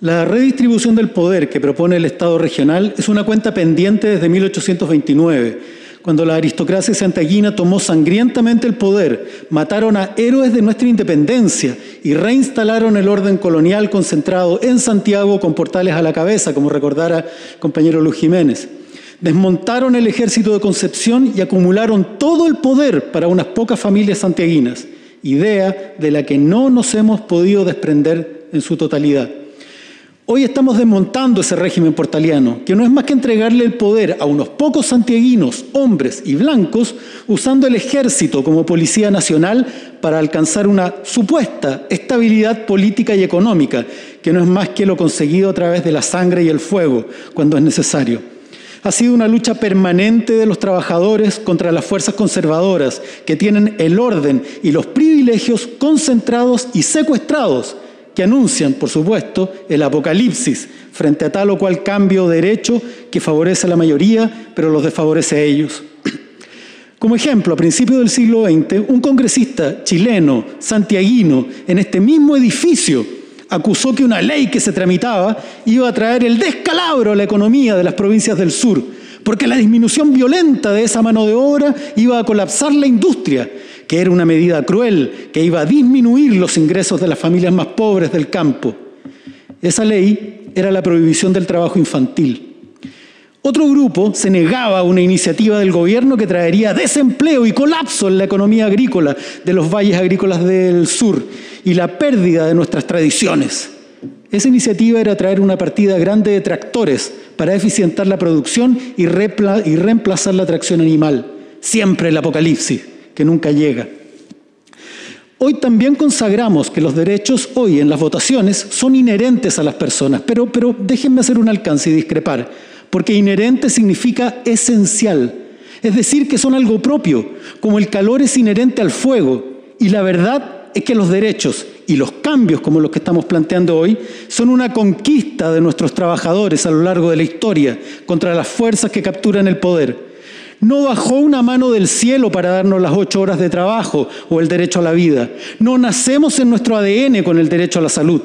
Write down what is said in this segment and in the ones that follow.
La redistribución del poder que propone el Estado regional es una cuenta pendiente desde 1829, cuando la aristocracia santiaguina tomó sangrientamente el poder, mataron a héroes de nuestra independencia y reinstalaron el orden colonial concentrado en Santiago con portales a la cabeza, como recordara el compañero Luis Jiménez. Desmontaron el ejército de Concepción y acumularon todo el poder para unas pocas familias santiaguinas, idea de la que no nos hemos podido desprender en su totalidad. Hoy estamos desmontando ese régimen portaliano, que no es más que entregarle el poder a unos pocos santiaguinos, hombres y blancos, usando el ejército como policía nacional para alcanzar una supuesta estabilidad política y económica, que no es más que lo conseguido a través de la sangre y el fuego, cuando es necesario. Ha sido una lucha permanente de los trabajadores contra las fuerzas conservadoras, que tienen el orden y los privilegios concentrados y secuestrados que anuncian, por supuesto, el apocalipsis frente a tal o cual cambio de derecho que favorece a la mayoría, pero los desfavorece a ellos. Como ejemplo, a principios del siglo XX, un congresista chileno, santiaguino, en este mismo edificio, acusó que una ley que se tramitaba iba a traer el descalabro a la economía de las provincias del sur, porque la disminución violenta de esa mano de obra iba a colapsar la industria que era una medida cruel, que iba a disminuir los ingresos de las familias más pobres del campo. Esa ley era la prohibición del trabajo infantil. Otro grupo se negaba a una iniciativa del gobierno que traería desempleo y colapso en la economía agrícola de los valles agrícolas del sur y la pérdida de nuestras tradiciones. Esa iniciativa era traer una partida grande de tractores para eficientar la producción y, reemplazar la tracción animal. Siempre el apocalipsis que nunca llega. Hoy también consagramos que los derechos hoy en las votaciones son inherentes a las personas, pero, pero déjenme hacer un alcance y discrepar, porque inherente significa esencial, es decir, que son algo propio, como el calor es inherente al fuego, y la verdad es que los derechos y los cambios como los que estamos planteando hoy son una conquista de nuestros trabajadores a lo largo de la historia contra las fuerzas que capturan el poder. No bajó una mano del cielo para darnos las ocho horas de trabajo o el derecho a la vida. No nacemos en nuestro ADN con el derecho a la salud.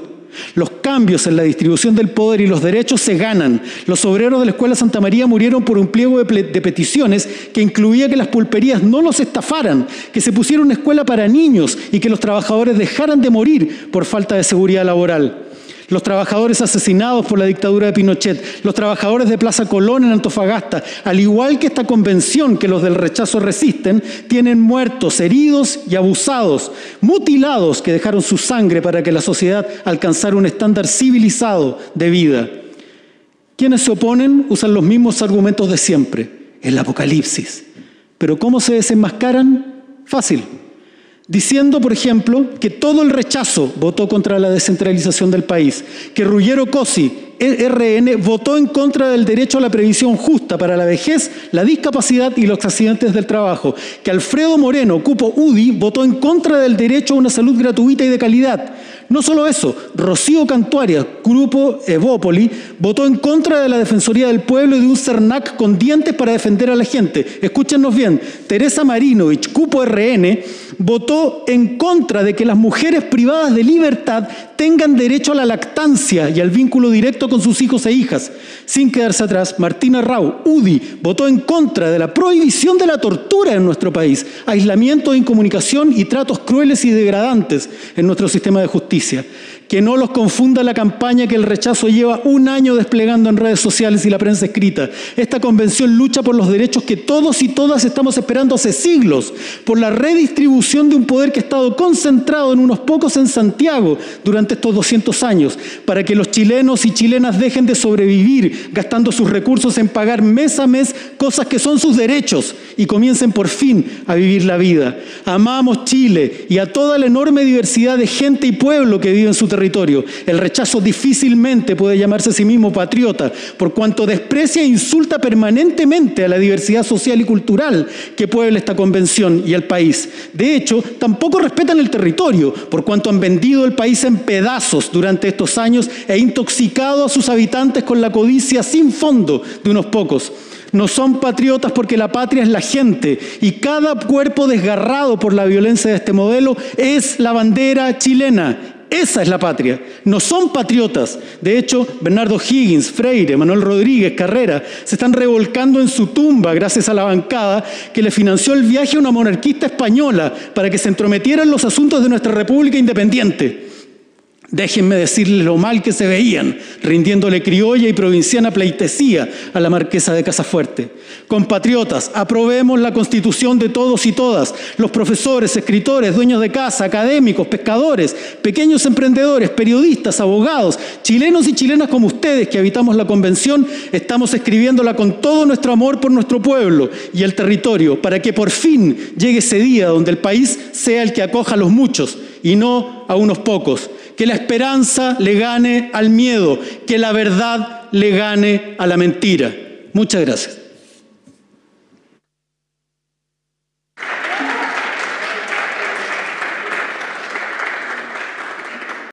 Los cambios en la distribución del poder y los derechos se ganan. Los obreros de la Escuela Santa María murieron por un pliego de, peticiones que incluía que las pulperías no los estafaran, que se pusiera una escuela para niños y que los trabajadores dejaran de morir por falta de seguridad laboral los trabajadores asesinados por la dictadura de Pinochet, los trabajadores de Plaza Colón en Antofagasta, al igual que esta convención que los del rechazo resisten, tienen muertos, heridos y abusados, mutilados que dejaron su sangre para que la sociedad alcanzara un estándar civilizado de vida. Quienes se oponen usan los mismos argumentos de siempre, el apocalipsis. Pero ¿cómo se desenmascaran? Fácil diciendo, por ejemplo, que todo el rechazo votó contra la descentralización del país, que Ruggiero Cosi, RN, votó en contra del derecho a la previsión justa para la vejez, la discapacidad y los accidentes del trabajo, que Alfredo Moreno, cupo UDI, votó en contra del derecho a una salud gratuita y de calidad, no solo eso, Rocío Cantuaria, Grupo Evópoli, votó en contra de la Defensoría del Pueblo y de un CERNAC con dientes para defender a la gente. Escúchenos bien, Teresa Marinovich, Cupo RN, votó en contra de que las mujeres privadas de libertad tengan derecho a la lactancia y al vínculo directo con sus hijos e hijas. Sin quedarse atrás, Martina Rau, UDI, votó en contra de la prohibición de la tortura en nuestro país, aislamiento incomunicación y tratos crueles y degradantes en nuestro sistema de justicia. Que no los confunda la campaña que el rechazo lleva un año desplegando en redes sociales y la prensa escrita. Esta convención lucha por los derechos que todos y todas estamos esperando hace siglos, por la redistribución de un poder que ha estado concentrado en unos pocos en Santiago durante estos 200 años, para que los chilenos y chilenas dejen de sobrevivir gastando sus recursos en pagar mes a mes cosas que son sus derechos y comiencen por fin a vivir la vida. Amamos Chile y a toda la enorme diversidad de gente y pueblo que vive en su territorio. El rechazo difícilmente puede llamarse a sí mismo patriota, por cuanto desprecia e insulta permanentemente a la diversidad social y cultural que puebla esta convención y el país. De hecho, tampoco respetan el territorio, por cuanto han vendido el país en pedazos durante estos años e intoxicado a sus habitantes con la codicia sin fondo de unos pocos. No son patriotas porque la patria es la gente y cada cuerpo desgarrado por la violencia de este modelo es la bandera chilena Esa es la patria. No son patriotas. De hecho, Bernardo Higgins, Freire, Manuel Rodríguez, Carrera, se están revolcando en su tumba gracias a la bancada que le financió el viaje a una monarquista española para que se entrometiera en los asuntos de nuestra República Independiente. Déjenme decirles lo mal que se veían, rindiéndole criolla y provinciana pleitesía a la marquesa de Casafuerte. Compatriotas, aprobemos la constitución de todos y todas, los profesores, escritores, dueños de casa, académicos, pescadores, pequeños emprendedores, periodistas, abogados, chilenos y chilenas como ustedes que habitamos la convención, estamos escribiéndola con todo nuestro amor por nuestro pueblo y el territorio, para que por fin llegue ese día donde el país sea el que acoja a los muchos y no a unos pocos que la esperanza le gane al miedo, que la verdad le gane a la mentira. Muchas gracias.